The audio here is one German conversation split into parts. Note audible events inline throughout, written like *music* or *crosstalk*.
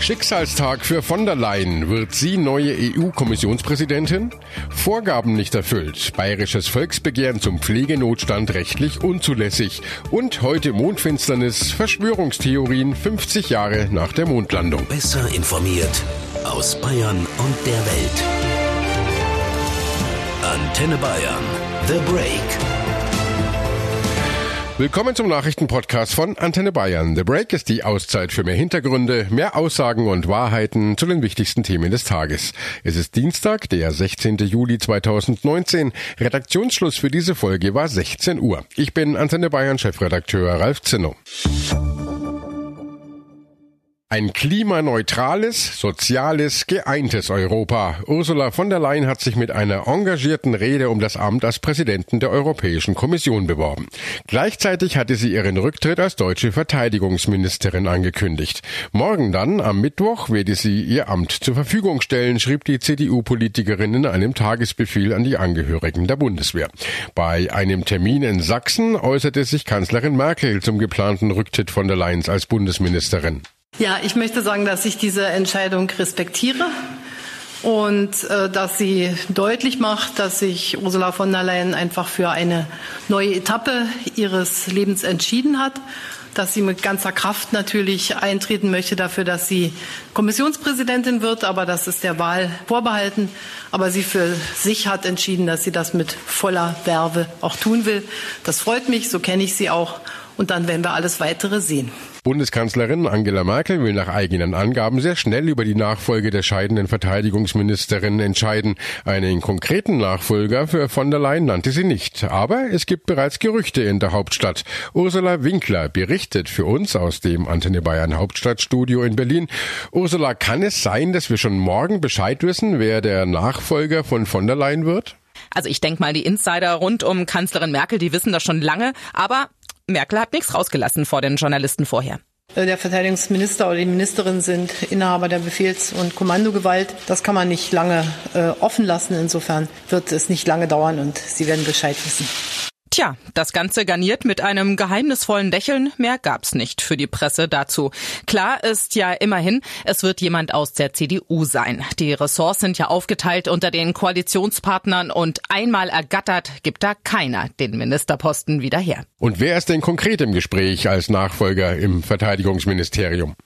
Schicksalstag für von der Leyen. Wird sie neue EU-Kommissionspräsidentin? Vorgaben nicht erfüllt. Bayerisches Volksbegehren zum Pflegenotstand rechtlich unzulässig. Und heute Mondfinsternis, Verschwörungstheorien 50 Jahre nach der Mondlandung. Besser informiert aus Bayern und der Welt. Antenne Bayern. The Break. Willkommen zum Nachrichtenpodcast von Antenne Bayern. The Break ist die Auszeit für mehr Hintergründe, mehr Aussagen und Wahrheiten zu den wichtigsten Themen des Tages. Es ist Dienstag, der 16. Juli 2019. Redaktionsschluss für diese Folge war 16 Uhr. Ich bin Antenne Bayern Chefredakteur Ralf Zinno. Ein klimaneutrales, soziales, geeintes Europa. Ursula von der Leyen hat sich mit einer engagierten Rede um das Amt als Präsidentin der Europäischen Kommission beworben. Gleichzeitig hatte sie ihren Rücktritt als deutsche Verteidigungsministerin angekündigt. Morgen dann, am Mittwoch, werde sie ihr Amt zur Verfügung stellen, schrieb die CDU-Politikerin in einem Tagesbefehl an die Angehörigen der Bundeswehr. Bei einem Termin in Sachsen äußerte sich Kanzlerin Merkel zum geplanten Rücktritt von der Leyen als Bundesministerin. Ja, ich möchte sagen, dass ich diese Entscheidung respektiere und äh, dass sie deutlich macht, dass sich Ursula von der Leyen einfach für eine neue Etappe ihres Lebens entschieden hat, dass sie mit ganzer Kraft natürlich eintreten möchte dafür, dass sie Kommissionspräsidentin wird, aber das ist der Wahl vorbehalten. Aber sie für sich hat entschieden, dass sie das mit voller Werbe auch tun will. Das freut mich, so kenne ich sie auch. Und dann werden wir alles weitere sehen. Bundeskanzlerin Angela Merkel will nach eigenen Angaben sehr schnell über die Nachfolge der scheidenden Verteidigungsministerin entscheiden. Einen konkreten Nachfolger für von der Leyen nannte sie nicht. Aber es gibt bereits Gerüchte in der Hauptstadt. Ursula Winkler berichtet für uns aus dem Antenne Bayern Hauptstadtstudio in Berlin. Ursula, kann es sein, dass wir schon morgen Bescheid wissen, wer der Nachfolger von von der Leyen wird? Also ich denke mal, die Insider rund um Kanzlerin Merkel, die wissen das schon lange, aber Merkel hat nichts rausgelassen vor den Journalisten vorher. Äh, der Verteidigungsminister oder die Ministerin sind Inhaber der Befehls- und Kommandogewalt. Das kann man nicht lange äh, offen lassen. Insofern wird es nicht lange dauern und Sie werden Bescheid wissen. Tja, das Ganze garniert mit einem geheimnisvollen Lächeln. Mehr gab's nicht für die Presse dazu. Klar ist ja immerhin, es wird jemand aus der CDU sein. Die Ressorts sind ja aufgeteilt unter den Koalitionspartnern und einmal ergattert gibt da keiner den Ministerposten wieder her. Und wer ist denn konkret im Gespräch als Nachfolger im Verteidigungsministerium?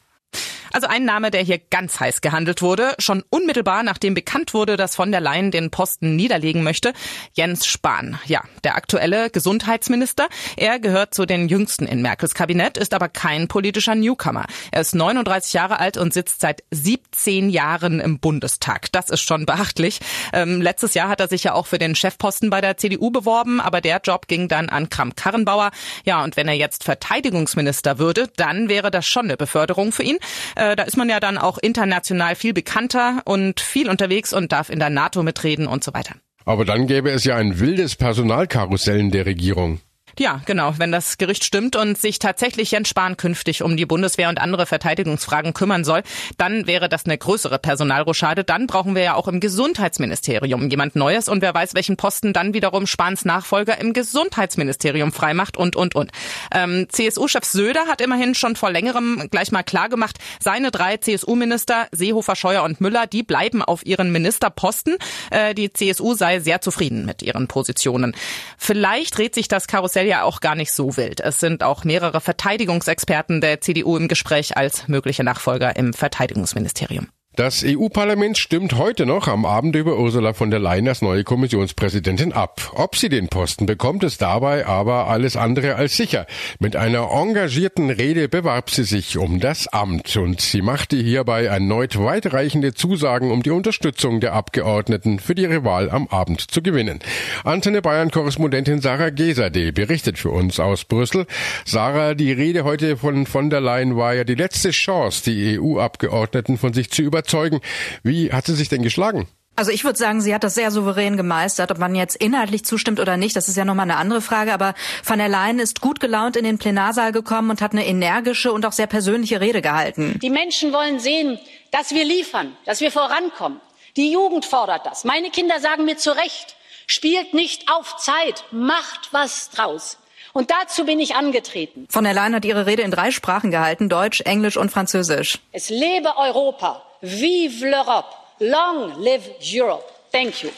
Also ein Name, der hier ganz heiß gehandelt wurde, schon unmittelbar nachdem bekannt wurde, dass von der Leyen den Posten niederlegen möchte, Jens Spahn. Ja, der aktuelle Gesundheitsminister. Er gehört zu den jüngsten in Merkels Kabinett, ist aber kein politischer Newcomer. Er ist 39 Jahre alt und sitzt seit 17 Jahren im Bundestag. Das ist schon beachtlich. Ähm, letztes Jahr hat er sich ja auch für den Chefposten bei der CDU beworben, aber der Job ging dann an Kram-Karrenbauer. Ja, und wenn er jetzt Verteidigungsminister würde, dann wäre das schon eine Beförderung für ihn. Äh, da ist man ja dann auch international viel bekannter und viel unterwegs und darf in der NATO mitreden und so weiter. Aber dann gäbe es ja ein wildes Personalkarussell in der Regierung. Ja, genau. Wenn das Gericht stimmt und sich tatsächlich Jens Spahn künftig um die Bundeswehr und andere Verteidigungsfragen kümmern soll, dann wäre das eine größere Personalrochade. Dann brauchen wir ja auch im Gesundheitsministerium jemand Neues und wer weiß, welchen Posten dann wiederum Spahns Nachfolger im Gesundheitsministerium freimacht und, und, und. Ähm, CSU-Chef Söder hat immerhin schon vor längerem gleich mal klargemacht, seine drei CSU-Minister, Seehofer, Scheuer und Müller, die bleiben auf ihren Ministerposten. Äh, die CSU sei sehr zufrieden mit ihren Positionen. Vielleicht dreht sich das Karussell aktuell ja auch gar nicht so wild. Es sind auch mehrere Verteidigungsexperten der CDU im Gespräch als mögliche Nachfolger im Verteidigungsministerium. Das EU-Parlament stimmt heute noch am Abend über Ursula von der Leyen als neue Kommissionspräsidentin ab. Ob sie den Posten bekommt, ist dabei aber alles andere als sicher. Mit einer engagierten Rede bewarb sie sich um das Amt und sie machte hierbei erneut weitreichende Zusagen, um die Unterstützung der Abgeordneten für ihre Wahl am Abend zu gewinnen. Antenne Bayern-Korrespondentin Sarah Gesade berichtet für uns aus Brüssel. Sarah, die Rede heute von von der Leyen war ja die letzte Chance, die EU-Abgeordneten von sich zu überzeugen überzeugen. Wie hat sie sich denn geschlagen? Also ich würde sagen, sie hat das sehr souverän gemeistert. Ob man jetzt inhaltlich zustimmt oder nicht, das ist ja nochmal eine andere Frage. Aber von der Leyen ist gut gelaunt in den Plenarsaal gekommen und hat eine energische und auch sehr persönliche Rede gehalten. Die Menschen wollen sehen, dass wir liefern, dass wir vorankommen. Die Jugend fordert das. Meine Kinder sagen mir zu Recht, spielt nicht auf Zeit, macht was draus. Und dazu bin ich angetreten. Von der Leyen hat ihre Rede in drei Sprachen gehalten, Deutsch, Englisch und Französisch. Es lebe Europa. Vive l'Europe. Long live Europe. Thank you.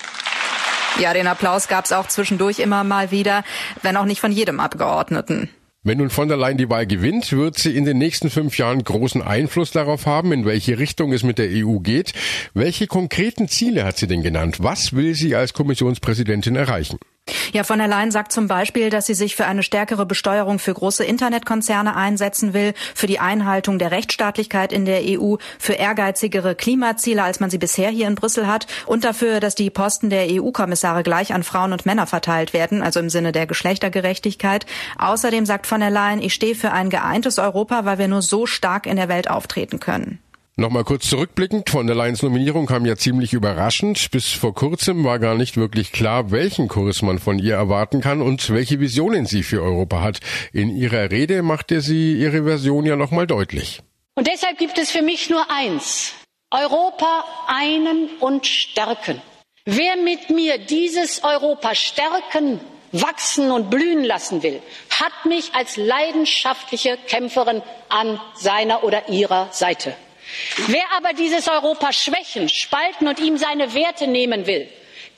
Ja, den Applaus gab es auch zwischendurch immer mal wieder, wenn auch nicht von jedem Abgeordneten. Wenn nun von der Leyen die Wahl gewinnt, wird sie in den nächsten fünf Jahren großen Einfluss darauf haben, in welche Richtung es mit der EU geht. Welche konkreten Ziele hat sie denn genannt? Was will sie als Kommissionspräsidentin erreichen? Ja, von der Leyen sagt zum Beispiel, dass sie sich für eine stärkere Besteuerung für große Internetkonzerne einsetzen will, für die Einhaltung der Rechtsstaatlichkeit in der EU, für ehrgeizigere Klimaziele, als man sie bisher hier in Brüssel hat und dafür, dass die Posten der EU-Kommissare gleich an Frauen und Männer verteilt werden, also im Sinne der Geschlechtergerechtigkeit. Außerdem sagt von der Leyen, ich stehe für ein geeintes Europa, weil wir nur so stark in der Welt auftreten können. Nochmal kurz zurückblickend, von der Lions Nominierung kam ja ziemlich überraschend. Bis vor kurzem war gar nicht wirklich klar, welchen Kurs man von ihr erwarten kann und welche Visionen sie für Europa hat. In ihrer Rede machte sie ihre Version ja nochmal deutlich. Und deshalb gibt es für mich nur eins. Europa einen und stärken. Wer mit mir dieses Europa stärken, wachsen und blühen lassen will, hat mich als leidenschaftliche Kämpferin an seiner oder ihrer Seite. Wer aber dieses Europa schwächen, spalten und ihm seine Werte nehmen will,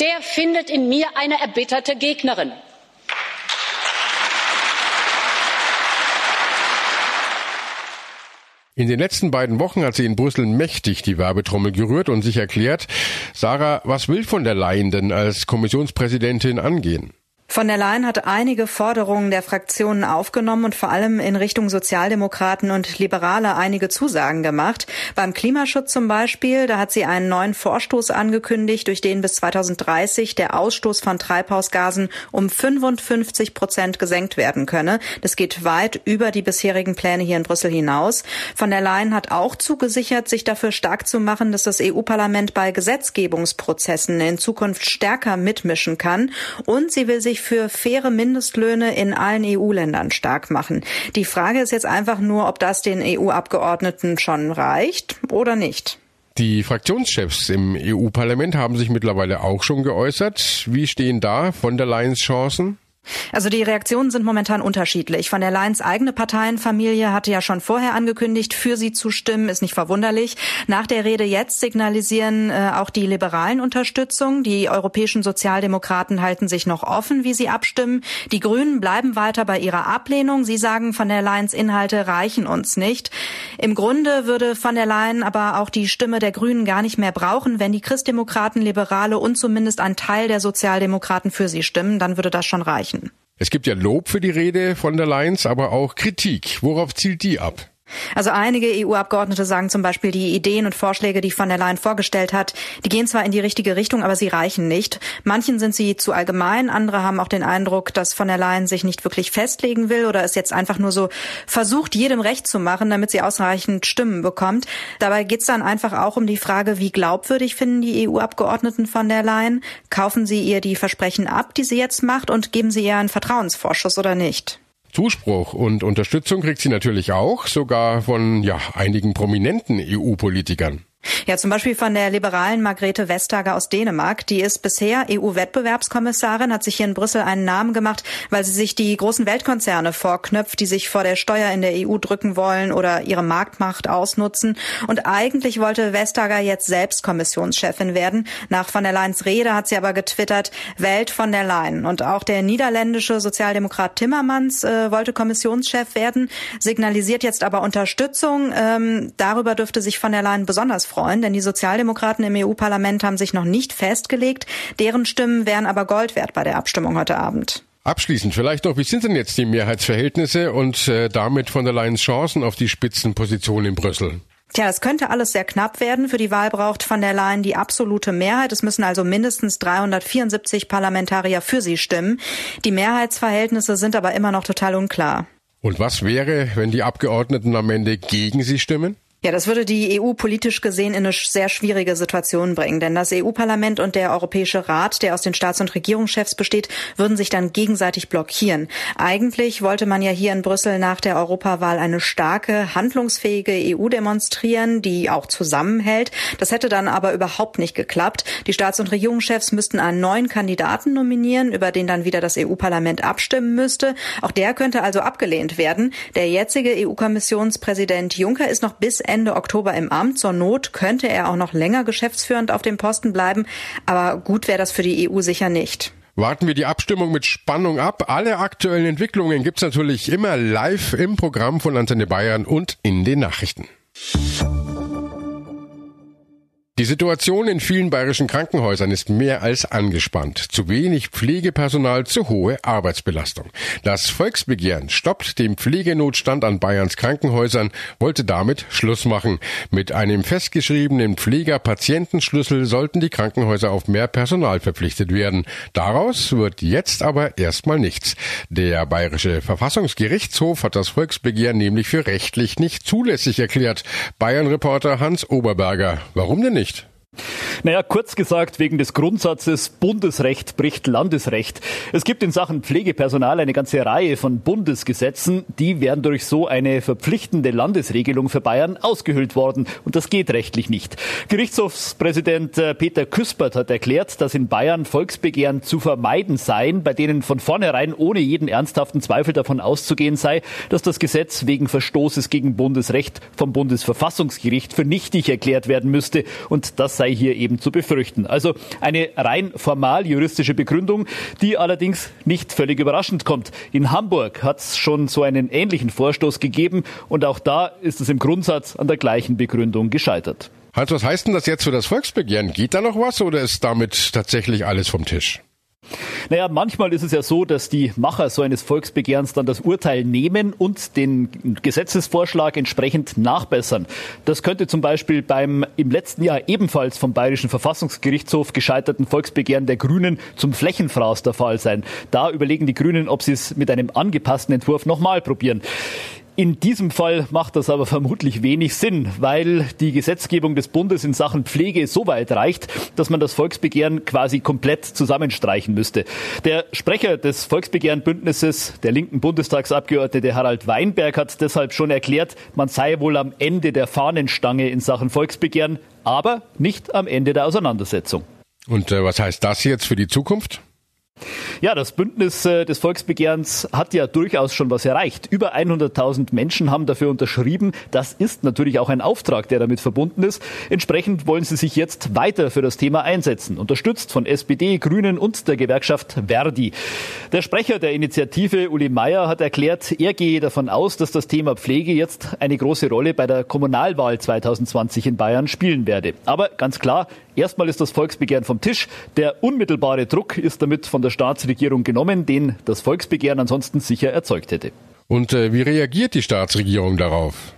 der findet in mir eine erbitterte Gegnerin. In den letzten beiden Wochen hat sie in Brüssel mächtig die Werbetrommel gerührt und sich erklärt, Sarah, was will von der Leyen denn als Kommissionspräsidentin angehen? Von der Leyen hat einige Forderungen der Fraktionen aufgenommen und vor allem in Richtung Sozialdemokraten und Liberale einige Zusagen gemacht. Beim Klimaschutz zum Beispiel, da hat sie einen neuen Vorstoß angekündigt, durch den bis 2030 der Ausstoß von Treibhausgasen um 55 Prozent gesenkt werden könne. Das geht weit über die bisherigen Pläne hier in Brüssel hinaus. Von der Leyen hat auch zugesichert, sich dafür stark zu machen, dass das EU-Parlament bei Gesetzgebungsprozessen in Zukunft stärker mitmischen kann. Und sie will sich sich für faire Mindestlöhne in allen EU-Ländern stark machen. Die Frage ist jetzt einfach nur, ob das den EU-Abgeordneten schon reicht oder nicht. Die Fraktionschefs im EU-Parlament haben sich mittlerweile auch schon geäußert. Wie stehen da von der Leyen's Chancen? Also die Reaktionen sind momentan unterschiedlich. Von der Leyen's eigene Parteienfamilie hatte ja schon vorher angekündigt, für sie zu stimmen, ist nicht verwunderlich. Nach der Rede jetzt signalisieren äh, auch die Liberalen Unterstützung. Die europäischen Sozialdemokraten halten sich noch offen, wie sie abstimmen. Die Grünen bleiben weiter bei ihrer Ablehnung. Sie sagen, von der Leyen's Inhalte reichen uns nicht. Im Grunde würde von der Leyen aber auch die Stimme der Grünen gar nicht mehr brauchen, wenn die Christdemokraten, Liberale und zumindest ein Teil der Sozialdemokraten für sie stimmen. Dann würde das schon reichen. Es gibt ja Lob für die Rede von der Leyen's, aber auch Kritik. Worauf zielt die ab? Also einige EU-Abgeordnete sagen zum Beispiel, die Ideen und Vorschläge, die von der Leyen vorgestellt hat, die gehen zwar in die richtige Richtung, aber sie reichen nicht. Manchen sind sie zu allgemein, andere haben auch den Eindruck, dass von der Leyen sich nicht wirklich festlegen will oder es jetzt einfach nur so versucht, jedem recht zu machen, damit sie ausreichend Stimmen bekommt. Dabei geht es dann einfach auch um die Frage, wie glaubwürdig finden die EU-Abgeordneten von der Leyen? Kaufen sie ihr die Versprechen ab, die sie jetzt macht und geben sie ihr einen Vertrauensvorschuss oder nicht? Zuspruch und Unterstützung kriegt sie natürlich auch, sogar von ja, einigen prominenten EU-Politikern. Ja, zum Beispiel von der liberalen Margrethe Vestager aus Dänemark. Die ist bisher EU-Wettbewerbskommissarin, hat sich hier in Brüssel einen Namen gemacht, weil sie sich die großen Weltkonzerne vorknöpft, die sich vor der Steuer in der EU drücken wollen oder ihre Marktmacht ausnutzen. Und eigentlich wollte Vestager jetzt selbst Kommissionschefin werden. Nach von der Leyens Rede hat sie aber getwittert, Welt von der Leyen. Und auch der niederländische Sozialdemokrat Timmermans äh, wollte Kommissionschef werden, signalisiert jetzt aber Unterstützung. Ähm, darüber dürfte sich von der Leyen besonders freuen, denn die Sozialdemokraten im EU-Parlament haben sich noch nicht festgelegt. Deren Stimmen wären aber Gold wert bei der Abstimmung heute Abend. Abschließend vielleicht noch, wie sind denn jetzt die Mehrheitsverhältnisse und äh, damit von der Leyen's Chancen auf die Spitzenposition in Brüssel? Tja, es könnte alles sehr knapp werden. Für die Wahl braucht von der Leyen die absolute Mehrheit. Es müssen also mindestens 374 Parlamentarier für sie stimmen. Die Mehrheitsverhältnisse sind aber immer noch total unklar. Und was wäre, wenn die Abgeordneten am Ende gegen sie stimmen? Ja, das würde die EU politisch gesehen in eine sehr schwierige Situation bringen, denn das EU-Parlament und der Europäische Rat, der aus den Staats- und Regierungschefs besteht, würden sich dann gegenseitig blockieren. Eigentlich wollte man ja hier in Brüssel nach der Europawahl eine starke, handlungsfähige EU demonstrieren, die auch zusammenhält. Das hätte dann aber überhaupt nicht geklappt. Die Staats- und Regierungschefs müssten einen neuen Kandidaten nominieren, über den dann wieder das EU-Parlament abstimmen müsste. Auch der könnte also abgelehnt werden. Der jetzige EU-Kommissionspräsident Juncker ist noch bis Ende Oktober im Amt. Zur Not könnte er auch noch länger geschäftsführend auf dem Posten bleiben. Aber gut wäre das für die EU sicher nicht. Warten wir die Abstimmung mit Spannung ab. Alle aktuellen Entwicklungen gibt's natürlich immer live im Programm von Antenne Bayern und in den Nachrichten. Die Situation in vielen bayerischen Krankenhäusern ist mehr als angespannt. Zu wenig Pflegepersonal, zu hohe Arbeitsbelastung. Das Volksbegehren stoppt den Pflegenotstand an Bayerns Krankenhäusern, wollte damit Schluss machen. Mit einem festgeschriebenen Pfleger-Patientenschlüssel sollten die Krankenhäuser auf mehr Personal verpflichtet werden. Daraus wird jetzt aber erstmal nichts. Der bayerische Verfassungsgerichtshof hat das Volksbegehren nämlich für rechtlich nicht zulässig erklärt. Bayern-Reporter Hans Oberberger. Warum denn nicht? Naja, kurz gesagt, wegen des Grundsatzes Bundesrecht bricht Landesrecht. Es gibt in Sachen Pflegepersonal eine ganze Reihe von Bundesgesetzen, die wären durch so eine verpflichtende Landesregelung für Bayern ausgehöhlt worden. Und das geht rechtlich nicht. Gerichtshofspräsident äh, Peter Küspert hat erklärt, dass in Bayern Volksbegehren zu vermeiden seien, bei denen von vornherein ohne jeden ernsthaften Zweifel davon auszugehen sei, dass das Gesetz wegen Verstoßes gegen Bundesrecht vom Bundesverfassungsgericht für nichtig erklärt werden müsste. Und das sei hier eben zu befürchten. Also eine rein formal juristische Begründung, die allerdings nicht völlig überraschend kommt. In Hamburg hat es schon so einen ähnlichen Vorstoß gegeben und auch da ist es im Grundsatz an der gleichen Begründung gescheitert. Also was heißt denn das jetzt für das Volksbegehren? Geht da noch was oder ist damit tatsächlich alles vom Tisch? Naja, manchmal ist es ja so, dass die Macher so eines Volksbegehrens dann das Urteil nehmen und den Gesetzesvorschlag entsprechend nachbessern. Das könnte zum Beispiel beim im letzten Jahr ebenfalls vom Bayerischen Verfassungsgerichtshof gescheiterten Volksbegehren der Grünen zum Flächenfraß der Fall sein. Da überlegen die Grünen, ob sie es mit einem angepassten Entwurf nochmal probieren. In diesem Fall macht das aber vermutlich wenig Sinn, weil die Gesetzgebung des Bundes in Sachen Pflege so weit reicht, dass man das Volksbegehren quasi komplett zusammenstreichen müsste. Der Sprecher des Volksbegehrenbündnisses, der linken Bundestagsabgeordnete Harald Weinberg, hat deshalb schon erklärt, man sei wohl am Ende der Fahnenstange in Sachen Volksbegehren, aber nicht am Ende der Auseinandersetzung. Und äh, was heißt das jetzt für die Zukunft? Ja, das Bündnis äh, des Volksbegehrens hat ja durchaus schon was erreicht. Über 100.000 Menschen haben dafür unterschrieben. Das ist natürlich auch ein Auftrag, der damit verbunden ist. Entsprechend wollen sie sich jetzt weiter für das Thema einsetzen, unterstützt von SPD, Grünen und der Gewerkschaft Verdi. Der Sprecher der Initiative, Uli Meyer, hat erklärt, er gehe davon aus, dass das Thema Pflege jetzt eine große Rolle bei der Kommunalwahl 2020 in Bayern spielen werde. Aber ganz klar, erstmal ist das Volksbegehren vom Tisch. Der unmittelbare Druck ist damit von der Staatsregierung Staatsregierung genommen, den das Volksbegehren ansonsten sicher erzeugt hätte. Und äh, wie reagiert die Staatsregierung darauf?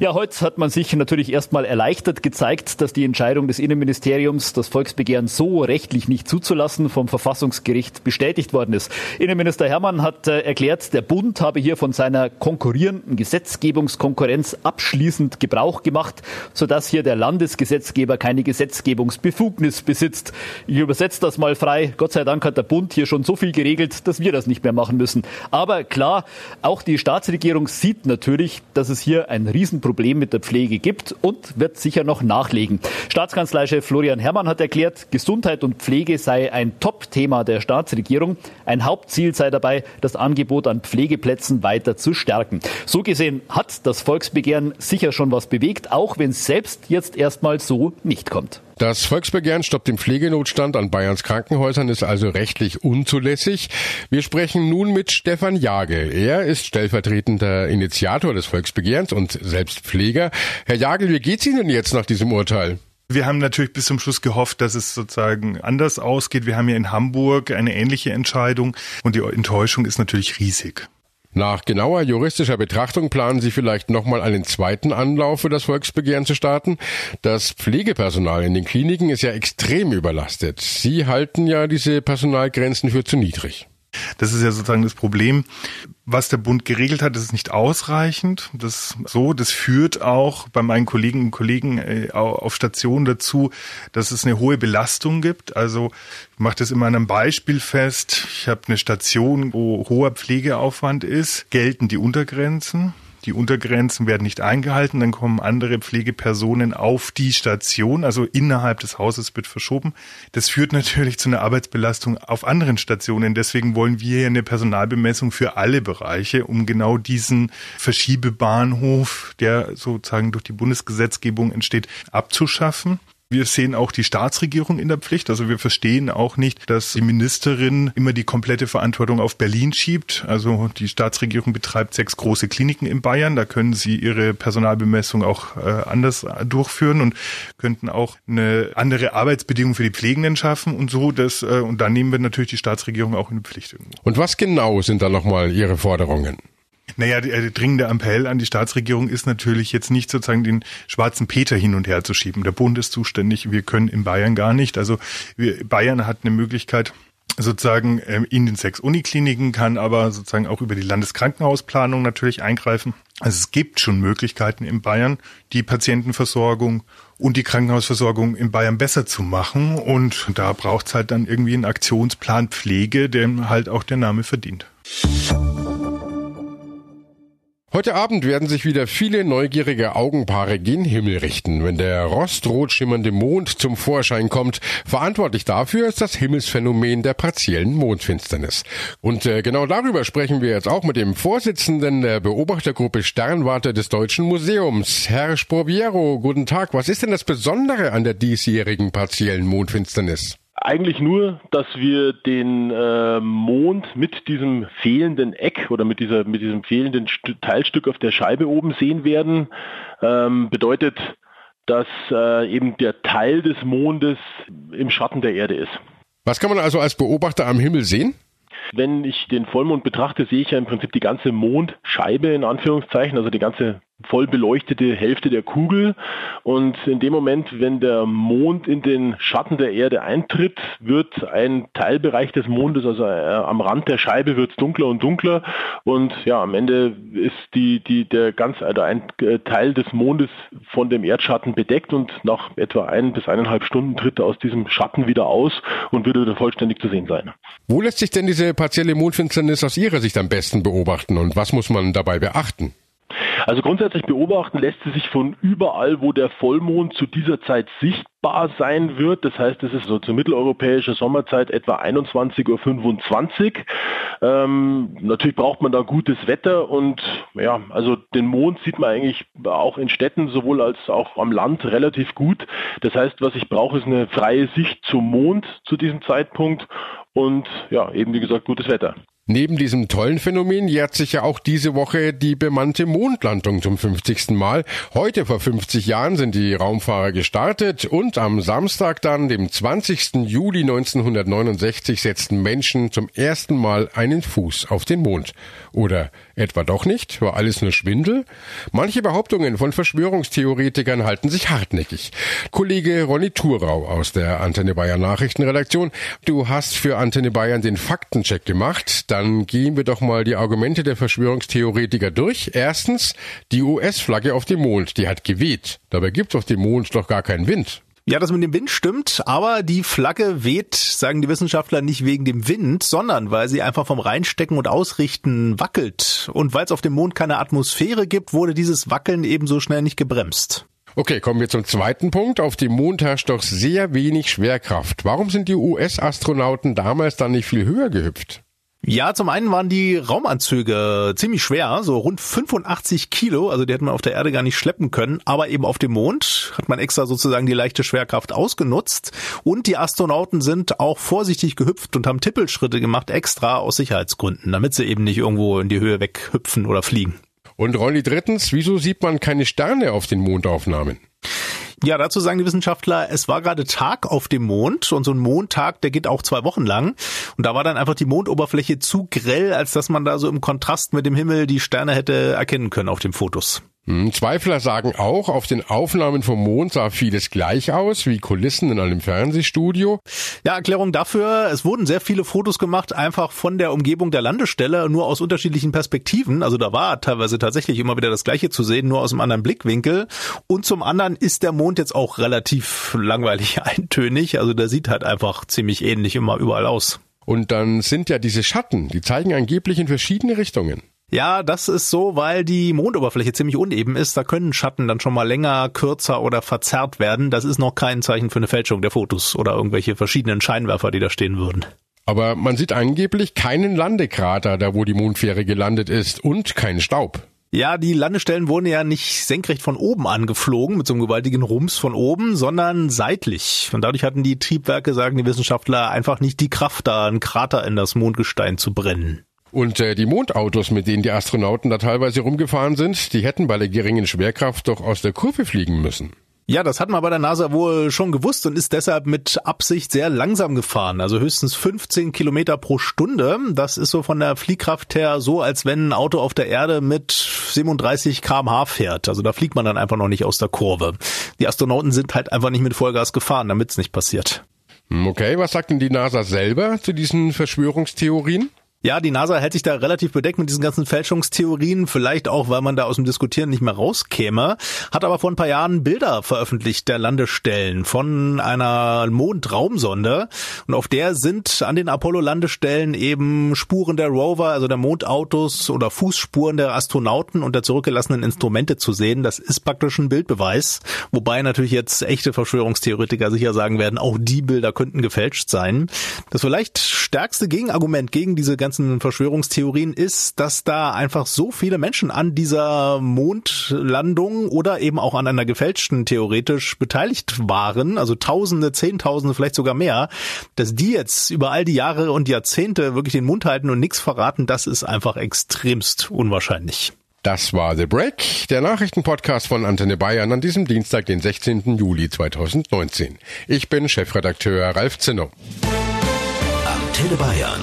Ja, heute hat man sich natürlich erstmal erleichtert gezeigt, dass die Entscheidung des Innenministeriums, das Volksbegehren so rechtlich nicht zuzulassen, vom Verfassungsgericht bestätigt worden ist. Innenminister Hermann hat äh, erklärt, der Bund habe hier von seiner konkurrierenden Gesetzgebungskonkurrenz abschließend Gebrauch gemacht, sodass hier der Landesgesetzgeber keine Gesetzgebungsbefugnis besitzt. Ich übersetze das mal frei. Gott sei Dank hat der Bund hier schon so viel geregelt, dass wir das nicht mehr machen müssen. Aber klar, auch die Staatsregierung sieht natürlich, dass es hier ein Riesenproblem Problem mit der Pflege gibt und wird sicher noch nachlegen. Staatskanzleichef Florian Herrmann hat erklärt, Gesundheit und Pflege sei ein Top-Thema der Staatsregierung. Ein Hauptziel sei dabei, das Angebot an Pflegeplätzen weiter zu stärken. So gesehen hat das Volksbegehren sicher schon was bewegt, auch wenn es selbst jetzt erstmal so nicht kommt. Das Volksbegehren stoppt den Pflegenotstand an Bayerns Krankenhäusern ist also rechtlich unzulässig. Wir sprechen nun mit Stefan Jagel. Er ist stellvertretender Initiator des Volksbegehrens und selbst Pfleger. Herr Jagel, wie geht's Ihnen jetzt nach diesem Urteil? Wir haben natürlich bis zum Schluss gehofft, dass es sozusagen anders ausgeht. Wir haben ja in Hamburg eine ähnliche Entscheidung und die Enttäuschung ist natürlich riesig. Nach genauer juristischer Betrachtung planen Sie vielleicht nochmal einen zweiten Anlauf für das Volksbegehren zu starten. Das Pflegepersonal in den Kliniken ist ja extrem überlastet. Sie halten ja diese Personalgrenzen für zu niedrig. Das ist ja sozusagen das Problem. Was der Bund geregelt hat, ist nicht ausreichend. Das so, das führt auch bei meinen Kolleginnen und Kollegen äh, auf Stationen dazu, dass es eine hohe Belastung gibt. Also ich mache das immer an einem Beispiel fest. Ich habe eine Station, wo hoher Pflegeaufwand ist, gelten die Untergrenzen. Die Untergrenzen werden nicht eingehalten, dann kommen andere Pflegepersonen auf die Station, also innerhalb des Hauses wird verschoben. Das führt natürlich zu einer Arbeitsbelastung auf anderen Stationen. Deswegen wollen wir eine Personalbemessung für alle Bereiche, um genau diesen Verschiebebahnhof, der sozusagen durch die Bundesgesetzgebung entsteht, abzuschaffen. Wir sehen auch die Staatsregierung in der Pflicht. Also wir verstehen auch nicht, dass die Ministerin immer die komplette Verantwortung auf Berlin schiebt. Also die Staatsregierung betreibt sechs große Kliniken in Bayern. Da können sie ihre Personalbemessung auch äh, anders durchführen und könnten auch eine andere Arbeitsbedingung für die Pflegenden schaffen und so. Das, äh, und da nehmen wir natürlich die Staatsregierung auch in die Pflicht. Und was genau sind da nochmal Ihre Forderungen? Naja, der, der dringende Appell an die Staatsregierung ist natürlich jetzt nicht sozusagen den schwarzen Peter hin und her zu schieben. Der Bund ist zuständig, wir können in Bayern gar nicht. Also wir, Bayern hat eine Möglichkeit, sozusagen ähm, in den sechs Unikliniken, kann aber sozusagen auch über die Landeskrankenhausplanung natürlich eingreifen. Also es gibt schon Möglichkeiten in Bayern, die Patientenversorgung und die Krankenhausversorgung in Bayern besser zu machen. Und da braucht es halt dann irgendwie einen Aktionsplan Pflege, dem halt auch der Name verdient. Heute Abend werden sich wieder viele neugierige Augenpaare gen Himmel richten, wenn der rostrot schimmernde Mond zum Vorschein kommt. Verantwortlich dafür ist das Himmelsphänomen der partiellen Mondfinsternis. Und äh, genau darüber sprechen wir jetzt auch mit dem Vorsitzenden der Beobachtergruppe Sternwarte des Deutschen Museums, Herr Sporbiero. Guten Tag. Was ist denn das Besondere an der diesjährigen partiellen Mondfinsternis? Eigentlich nur, dass wir den äh, Mond mit diesem fehlenden Eck oder mit, dieser, mit diesem fehlenden St Teilstück auf der Scheibe oben sehen werden. Ähm, bedeutet, dass äh, eben der Teil des Mondes im Schatten der Erde ist. Was kann man also als Beobachter am Himmel sehen? Wenn ich den Vollmond betrachte, sehe ich ja im Prinzip die ganze Mondscheibe in Anführungszeichen, also die ganze voll beleuchtete Hälfte der Kugel. Und in dem Moment, wenn der Mond in den Schatten der Erde eintritt, wird ein Teilbereich des Mondes, also äh, am Rand der Scheibe, wird es dunkler und dunkler. Und ja, am Ende ist die, die, der ganz, also ein äh, Teil des Mondes von dem Erdschatten bedeckt und nach etwa ein bis eineinhalb Stunden tritt er aus diesem Schatten wieder aus und würde wieder vollständig zu sehen sein. Wo lässt sich denn diese partielle Mondfinsternis aus Ihrer Sicht am besten beobachten und was muss man dabei beachten? Also grundsätzlich beobachten lässt sie sich von überall, wo der Vollmond zu dieser Zeit sichtbar sein wird. Das heißt, es ist so zur mitteleuropäischen Sommerzeit etwa 21.25 Uhr. Ähm, natürlich braucht man da gutes Wetter und ja, also den Mond sieht man eigentlich auch in Städten sowohl als auch am Land relativ gut. Das heißt, was ich brauche, ist eine freie Sicht zum Mond zu diesem Zeitpunkt und ja, eben wie gesagt gutes Wetter. Neben diesem tollen Phänomen jährt sich ja auch diese Woche die bemannte Mondlandung zum 50. Mal. Heute vor 50 Jahren sind die Raumfahrer gestartet und am Samstag dann, dem 20. Juli 1969, setzten Menschen zum ersten Mal einen Fuß auf den Mond. Oder etwa doch nicht? War alles nur Schwindel? Manche Behauptungen von Verschwörungstheoretikern halten sich hartnäckig. Kollege Ronny Thurau aus der Antenne Bayern Nachrichtenredaktion, du hast für Antenne Bayern den Faktencheck gemacht dann gehen wir doch mal die Argumente der Verschwörungstheoretiker durch. Erstens, die US-Flagge auf dem Mond, die hat geweht. Dabei gibt es auf dem Mond doch gar keinen Wind. Ja, das mit dem Wind stimmt, aber die Flagge weht, sagen die Wissenschaftler, nicht wegen dem Wind, sondern weil sie einfach vom Reinstecken und Ausrichten wackelt. Und weil es auf dem Mond keine Atmosphäre gibt, wurde dieses Wackeln ebenso schnell nicht gebremst. Okay, kommen wir zum zweiten Punkt. Auf dem Mond herrscht doch sehr wenig Schwerkraft. Warum sind die US-Astronauten damals dann nicht viel höher gehüpft? Ja, zum einen waren die Raumanzüge ziemlich schwer, so rund 85 Kilo, also die hätte man auf der Erde gar nicht schleppen können, aber eben auf dem Mond hat man extra sozusagen die leichte Schwerkraft ausgenutzt und die Astronauten sind auch vorsichtig gehüpft und haben Tippelschritte gemacht, extra aus Sicherheitsgründen, damit sie eben nicht irgendwo in die Höhe weghüpfen oder fliegen. Und Ronny, drittens, wieso sieht man keine Sterne auf den Mondaufnahmen? Ja, dazu sagen die Wissenschaftler, es war gerade Tag auf dem Mond und so ein Mondtag, der geht auch zwei Wochen lang. Und da war dann einfach die Mondoberfläche zu grell, als dass man da so im Kontrast mit dem Himmel die Sterne hätte erkennen können auf den Fotos. Hm, Zweifler sagen auch, auf den Aufnahmen vom Mond sah vieles gleich aus, wie Kulissen in einem Fernsehstudio. Ja, Erklärung dafür, es wurden sehr viele Fotos gemacht, einfach von der Umgebung der Landestelle, nur aus unterschiedlichen Perspektiven. Also da war teilweise tatsächlich immer wieder das Gleiche zu sehen, nur aus einem anderen Blickwinkel. Und zum anderen ist der Mond jetzt auch relativ langweilig *laughs* eintönig. Also der sieht halt einfach ziemlich ähnlich immer überall aus. Und dann sind ja diese Schatten, die zeigen angeblich in verschiedene Richtungen. Ja, das ist so, weil die Mondoberfläche ziemlich uneben ist. Da können Schatten dann schon mal länger, kürzer oder verzerrt werden. Das ist noch kein Zeichen für eine Fälschung der Fotos oder irgendwelche verschiedenen Scheinwerfer, die da stehen würden. Aber man sieht angeblich keinen Landekrater, da wo die Mondfähre gelandet ist und keinen Staub. Ja, die Landestellen wurden ja nicht senkrecht von oben angeflogen, mit so einem gewaltigen Rums von oben, sondern seitlich. Und dadurch hatten die Triebwerke, sagen die Wissenschaftler, einfach nicht die Kraft, da einen Krater in das Mondgestein zu brennen. Und äh, die Mondautos, mit denen die Astronauten da teilweise rumgefahren sind, die hätten bei der geringen Schwerkraft doch aus der Kurve fliegen müssen. Ja, das hat man bei der NASA wohl schon gewusst und ist deshalb mit Absicht sehr langsam gefahren. Also höchstens 15 Kilometer pro Stunde. Das ist so von der Fliehkraft her so, als wenn ein Auto auf der Erde mit 37 kmh fährt. Also da fliegt man dann einfach noch nicht aus der Kurve. Die Astronauten sind halt einfach nicht mit Vollgas gefahren, damit es nicht passiert. Hm, okay, was sagt denn die NASA selber zu diesen Verschwörungstheorien? Ja, die NASA hält sich da relativ bedeckt mit diesen ganzen Fälschungstheorien, vielleicht auch, weil man da aus dem Diskutieren nicht mehr rauskäme, hat aber vor ein paar Jahren Bilder veröffentlicht der Landestellen von einer Mondraumsonde und auf der sind an den Apollo-Landestellen eben Spuren der Rover, also der Mondautos oder Fußspuren der Astronauten und der zurückgelassenen Instrumente zu sehen. Das ist praktisch ein Bildbeweis, wobei natürlich jetzt echte Verschwörungstheoretiker sicher sagen werden, auch die Bilder könnten gefälscht sein. Das vielleicht stärkste Gegenargument gegen diese ganzen Verschwörungstheorien ist, dass da einfach so viele Menschen an dieser Mondlandung oder eben auch an einer gefälschten theoretisch beteiligt waren, also Tausende, Zehntausende, vielleicht sogar mehr, dass die jetzt über all die Jahre und Jahrzehnte wirklich den Mund halten und nichts verraten, das ist einfach extremst unwahrscheinlich. Das war The Break, der Nachrichtenpodcast von Antenne Bayern an diesem Dienstag, den 16. Juli 2019. Ich bin Chefredakteur Ralf Zinno. Antenne Bayern